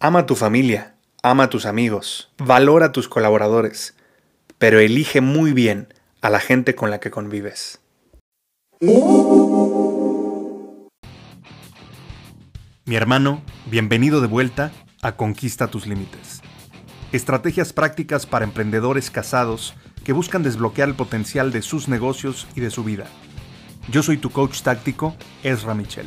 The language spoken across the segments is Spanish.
Ama a tu familia, ama a tus amigos, valora a tus colaboradores, pero elige muy bien a la gente con la que convives. Mi hermano, bienvenido de vuelta a Conquista tus Límites. Estrategias prácticas para emprendedores casados que buscan desbloquear el potencial de sus negocios y de su vida. Yo soy tu coach táctico, Ezra Michel.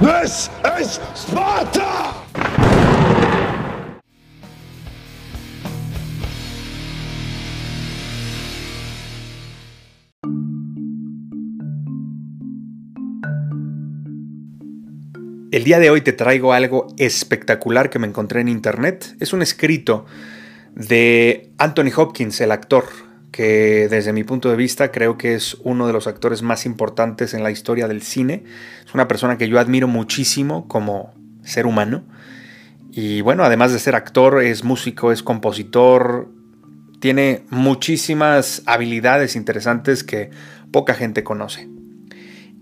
This is Sparta! El día de hoy te traigo algo espectacular que me encontré en internet. Es un escrito de Anthony Hopkins, el actor, que desde mi punto de vista creo que es uno de los actores más importantes en la historia del cine. Es una persona que yo admiro muchísimo como ser humano. Y bueno, además de ser actor, es músico, es compositor, tiene muchísimas habilidades interesantes que poca gente conoce.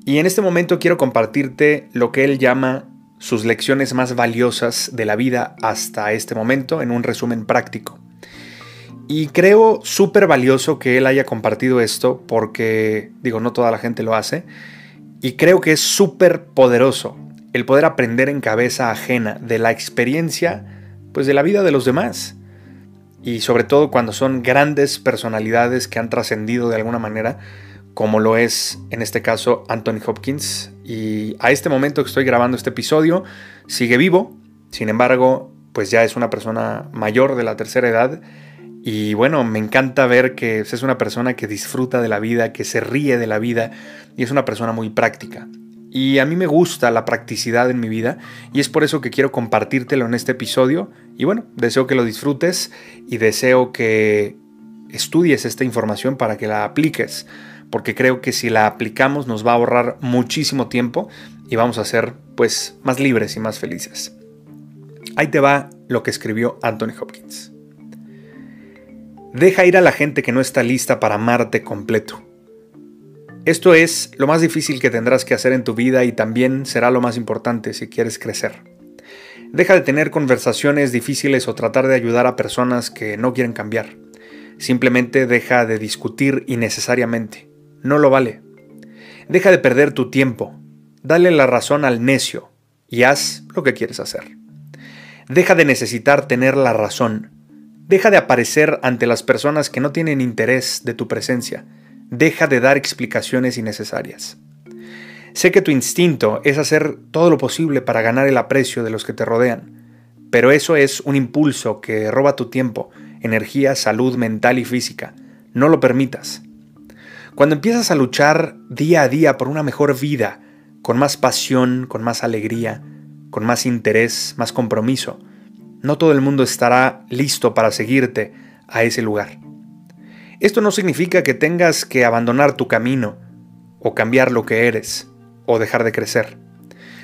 Y en este momento quiero compartirte lo que él llama sus lecciones más valiosas de la vida hasta este momento en un resumen práctico. Y creo súper valioso que él haya compartido esto porque, digo, no toda la gente lo hace. Y creo que es súper poderoso el poder aprender en cabeza ajena de la experiencia, pues de la vida de los demás. Y sobre todo cuando son grandes personalidades que han trascendido de alguna manera, como lo es en este caso Anthony Hopkins. Y a este momento que estoy grabando este episodio, sigue vivo. Sin embargo, pues ya es una persona mayor de la tercera edad y bueno, me encanta ver que es una persona que disfruta de la vida, que se ríe de la vida y es una persona muy práctica. Y a mí me gusta la practicidad en mi vida y es por eso que quiero compartírtelo en este episodio. Y bueno, deseo que lo disfrutes y deseo que estudies esta información para que la apliques, porque creo que si la aplicamos nos va a ahorrar muchísimo tiempo y vamos a ser pues más libres y más felices. Ahí te va lo que escribió Anthony Hopkins. Deja ir a la gente que no está lista para amarte completo. Esto es lo más difícil que tendrás que hacer en tu vida y también será lo más importante si quieres crecer. Deja de tener conversaciones difíciles o tratar de ayudar a personas que no quieren cambiar. Simplemente deja de discutir innecesariamente. No lo vale. Deja de perder tu tiempo. Dale la razón al necio y haz lo que quieres hacer. Deja de necesitar tener la razón Deja de aparecer ante las personas que no tienen interés de tu presencia. Deja de dar explicaciones innecesarias. Sé que tu instinto es hacer todo lo posible para ganar el aprecio de los que te rodean, pero eso es un impulso que roba tu tiempo, energía, salud mental y física. No lo permitas. Cuando empiezas a luchar día a día por una mejor vida, con más pasión, con más alegría, con más interés, más compromiso, no todo el mundo estará listo para seguirte a ese lugar. Esto no significa que tengas que abandonar tu camino, o cambiar lo que eres, o dejar de crecer.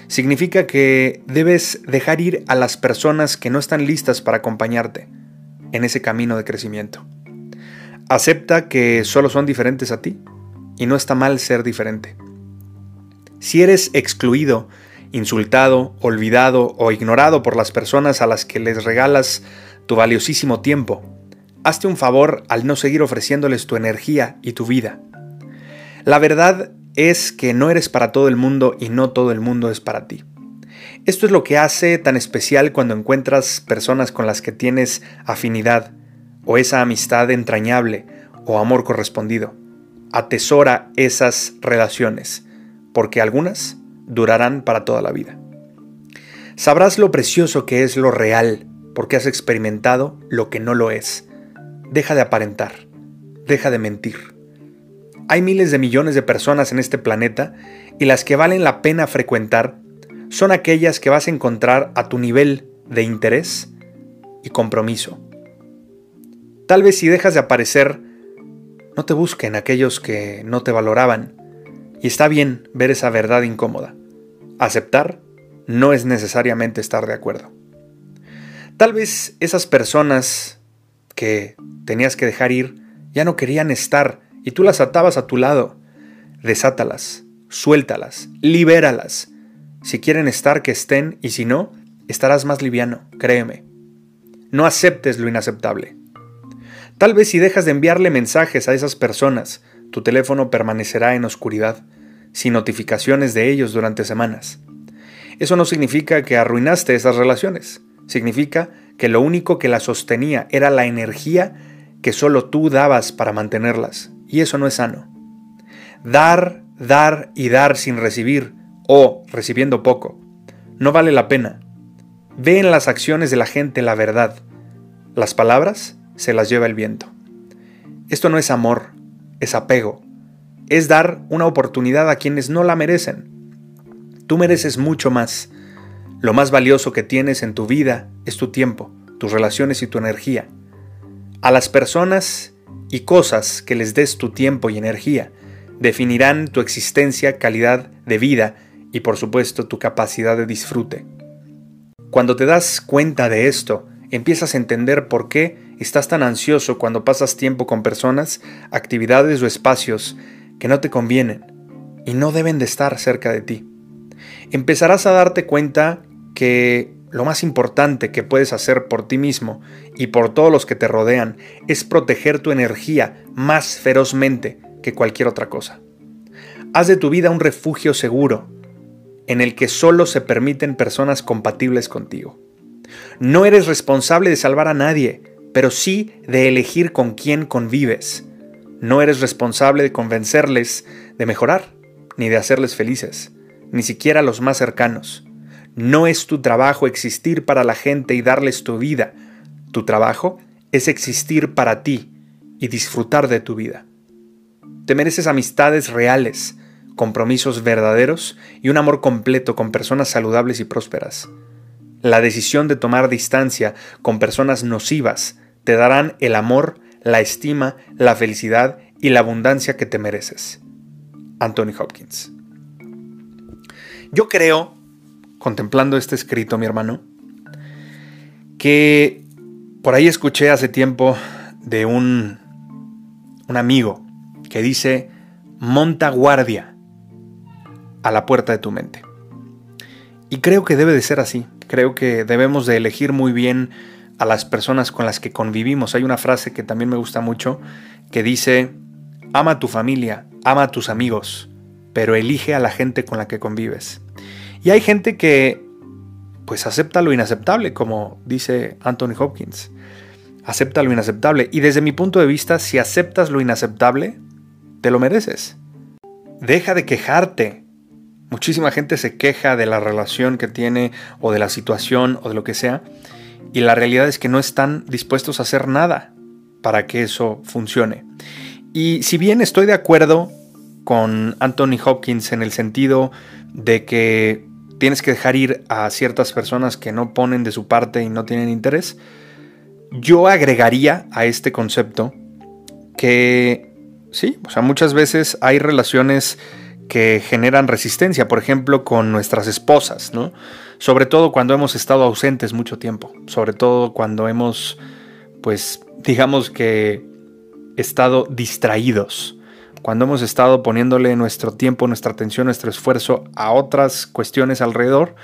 Significa que debes dejar ir a las personas que no están listas para acompañarte en ese camino de crecimiento. Acepta que solo son diferentes a ti, y no está mal ser diferente. Si eres excluido insultado, olvidado o ignorado por las personas a las que les regalas tu valiosísimo tiempo. Hazte un favor al no seguir ofreciéndoles tu energía y tu vida. La verdad es que no eres para todo el mundo y no todo el mundo es para ti. Esto es lo que hace tan especial cuando encuentras personas con las que tienes afinidad, o esa amistad entrañable, o amor correspondido. Atesora esas relaciones, porque algunas durarán para toda la vida. Sabrás lo precioso que es lo real, porque has experimentado lo que no lo es. Deja de aparentar, deja de mentir. Hay miles de millones de personas en este planeta y las que valen la pena frecuentar son aquellas que vas a encontrar a tu nivel de interés y compromiso. Tal vez si dejas de aparecer, no te busquen aquellos que no te valoraban. Y está bien ver esa verdad incómoda. Aceptar no es necesariamente estar de acuerdo. Tal vez esas personas que tenías que dejar ir ya no querían estar y tú las atabas a tu lado. Desátalas, suéltalas, libéralas. Si quieren estar, que estén y si no, estarás más liviano, créeme. No aceptes lo inaceptable. Tal vez si dejas de enviarle mensajes a esas personas, tu teléfono permanecerá en oscuridad, sin notificaciones de ellos durante semanas. Eso no significa que arruinaste esas relaciones, significa que lo único que las sostenía era la energía que solo tú dabas para mantenerlas, y eso no es sano. Dar, dar y dar sin recibir, o recibiendo poco, no vale la pena. Ve en las acciones de la gente la verdad. Las palabras se las lleva el viento. Esto no es amor, es apego. Es dar una oportunidad a quienes no la merecen. Tú mereces mucho más. Lo más valioso que tienes en tu vida es tu tiempo, tus relaciones y tu energía. A las personas y cosas que les des tu tiempo y energía definirán tu existencia, calidad de vida y por supuesto tu capacidad de disfrute. Cuando te das cuenta de esto, empiezas a entender por qué estás tan ansioso cuando pasas tiempo con personas, actividades o espacios que no te convienen y no deben de estar cerca de ti. Empezarás a darte cuenta que lo más importante que puedes hacer por ti mismo y por todos los que te rodean es proteger tu energía más ferozmente que cualquier otra cosa. Haz de tu vida un refugio seguro, en el que solo se permiten personas compatibles contigo. No eres responsable de salvar a nadie, pero sí de elegir con quién convives. No eres responsable de convencerles de mejorar, ni de hacerles felices, ni siquiera a los más cercanos. No es tu trabajo existir para la gente y darles tu vida. Tu trabajo es existir para ti y disfrutar de tu vida. Te mereces amistades reales, compromisos verdaderos y un amor completo con personas saludables y prósperas. La decisión de tomar distancia con personas nocivas te darán el amor, la estima, la felicidad y la abundancia que te mereces. Anthony Hopkins. Yo creo, contemplando este escrito, mi hermano, que por ahí escuché hace tiempo de un, un amigo que dice, monta guardia a la puerta de tu mente. Y creo que debe de ser así. Creo que debemos de elegir muy bien a las personas con las que convivimos. Hay una frase que también me gusta mucho que dice, ama a tu familia, ama a tus amigos, pero elige a la gente con la que convives. Y hay gente que pues acepta lo inaceptable, como dice Anthony Hopkins. Acepta lo inaceptable. Y desde mi punto de vista, si aceptas lo inaceptable, te lo mereces. Deja de quejarte Muchísima gente se queja de la relación que tiene o de la situación o de lo que sea y la realidad es que no están dispuestos a hacer nada para que eso funcione. Y si bien estoy de acuerdo con Anthony Hopkins en el sentido de que tienes que dejar ir a ciertas personas que no ponen de su parte y no tienen interés, yo agregaría a este concepto que sí, o sea, muchas veces hay relaciones que generan resistencia, por ejemplo, con nuestras esposas, ¿no? Sobre todo cuando hemos estado ausentes mucho tiempo, sobre todo cuando hemos, pues, digamos que estado distraídos, cuando hemos estado poniéndole nuestro tiempo, nuestra atención, nuestro esfuerzo a otras cuestiones alrededor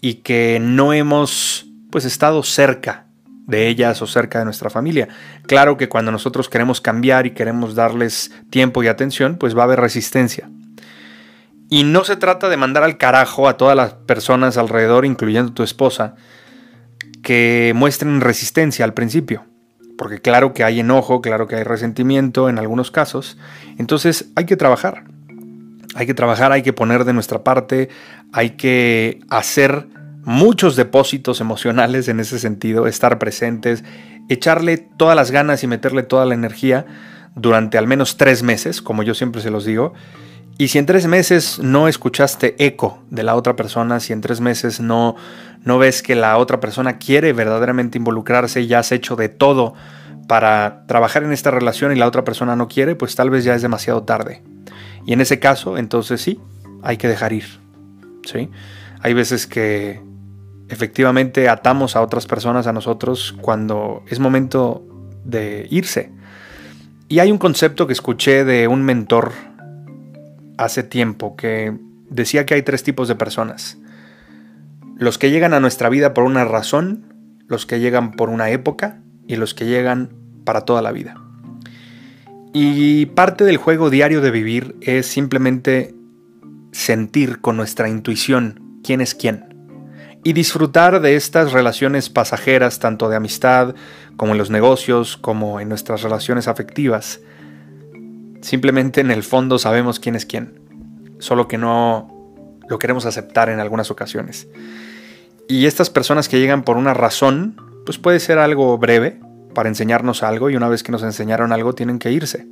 y que no hemos, pues, estado cerca de ellas o cerca de nuestra familia. Claro que cuando nosotros queremos cambiar y queremos darles tiempo y atención, pues va a haber resistencia. Y no se trata de mandar al carajo a todas las personas alrededor, incluyendo tu esposa, que muestren resistencia al principio. Porque claro que hay enojo, claro que hay resentimiento en algunos casos. Entonces hay que trabajar. Hay que trabajar, hay que poner de nuestra parte, hay que hacer muchos depósitos emocionales en ese sentido, estar presentes, echarle todas las ganas y meterle toda la energía durante al menos tres meses, como yo siempre se los digo, Y si en tres meses no escuchaste eco de la otra persona, si en tres meses no, no ves que la otra persona quiere verdaderamente involucrarse y ya has hecho de todo para trabajar en esta relación y la otra persona no quiere, pues tal vez ya es demasiado tarde. Y en ese caso, entonces sí, hay que dejar ir. ¿sí? Hay veces que efectivamente atamos a otras personas a nosotros cuando es momento de irse. Y hay un concepto que escuché de un mentor hace tiempo que decía que hay tres tipos de personas. Los que llegan a nuestra vida por una razón, los que llegan por una época y los que llegan para toda la vida. Y parte del juego diario de vivir es simplemente sentir con nuestra intuición quién es quién. Y disfrutar de estas relaciones pasajeras, tanto de amistad como en los negocios, como en nuestras relaciones afectivas. Simplemente en el fondo sabemos quién es quién. Solo que no lo queremos aceptar en algunas ocasiones. Y estas personas que llegan por una razón, pues puede ser algo breve, para enseñarnos algo y una vez que nos enseñaron algo tienen que irse.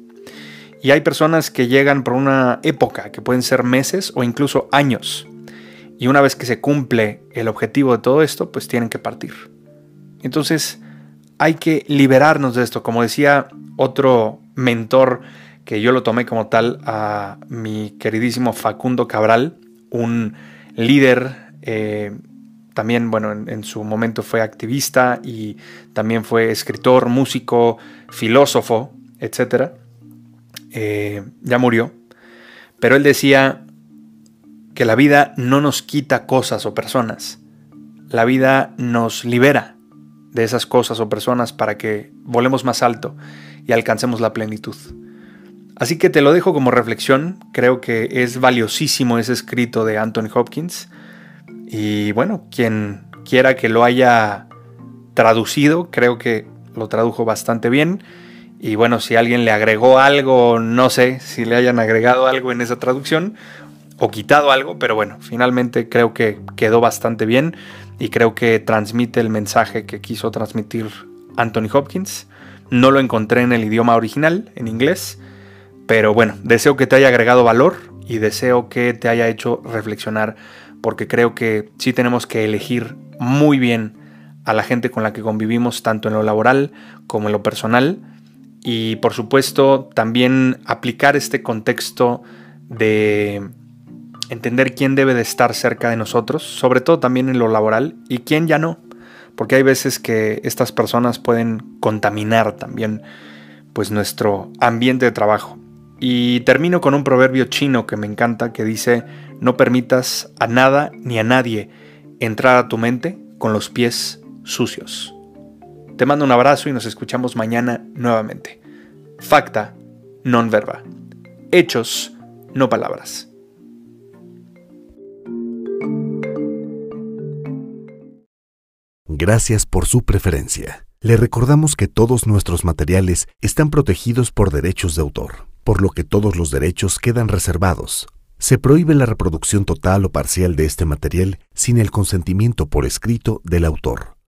Y hay personas que llegan por una época, que pueden ser meses o incluso años. Y una vez que se cumple el objetivo de todo esto, pues tienen que partir. Entonces hay que liberarnos de esto. Como decía otro mentor que yo lo tomé como tal a mi queridísimo Facundo Cabral, un líder eh, también, bueno, en, su momento fue activista y también fue escritor, músico, filósofo, etc. Eh, ya murió. Pero él decía que la vida no nos quita cosas o personas. La vida nos libera de esas cosas o personas para que volemos más alto y alcancemos la plenitud. Así que te lo dejo como reflexión. Creo que es valiosísimo ese escrito de Anthony Hopkins y bueno, quien quiera que lo haya traducido, creo que lo tradujo bastante bien. Y bueno, si alguien le agregó algo, no sé si le hayan agregado algo en esa traducción o quitado algo, pero bueno, finalmente creo que quedó bastante bien y creo que transmite el mensaje que quiso transmitir Anthony Hopkins. No lo encontré en el idioma original, en inglés, pero bueno, deseo que te haya agregado valor y deseo que te haya hecho reflexionar porque creo que sí tenemos que elegir muy bien a la gente con la que convivimos, tanto en lo laboral como en lo personal. Y por supuesto también aplicar este contexto de entender quién debe de estar cerca de nosotros, sobre todo también en lo laboral, y quién ya no. Porque hay veces que estas personas pueden contaminar también pues nuestro ambiente de trabajo. Y termino con un proverbio chino que me encanta que dice, no permitas a nada ni a nadie entrar a tu mente con los pies sucios. Te mando un abrazo y nos escuchamos mañana nuevamente. Facta, non verba. Hechos, no palabras. Gracias por su preferencia. Le recordamos que todos nuestros materiales están protegidos por derechos de autor por lo que todos los derechos quedan reservados. Se prohíbe la reproducción total o parcial de este material sin el consentimiento por escrito del autor.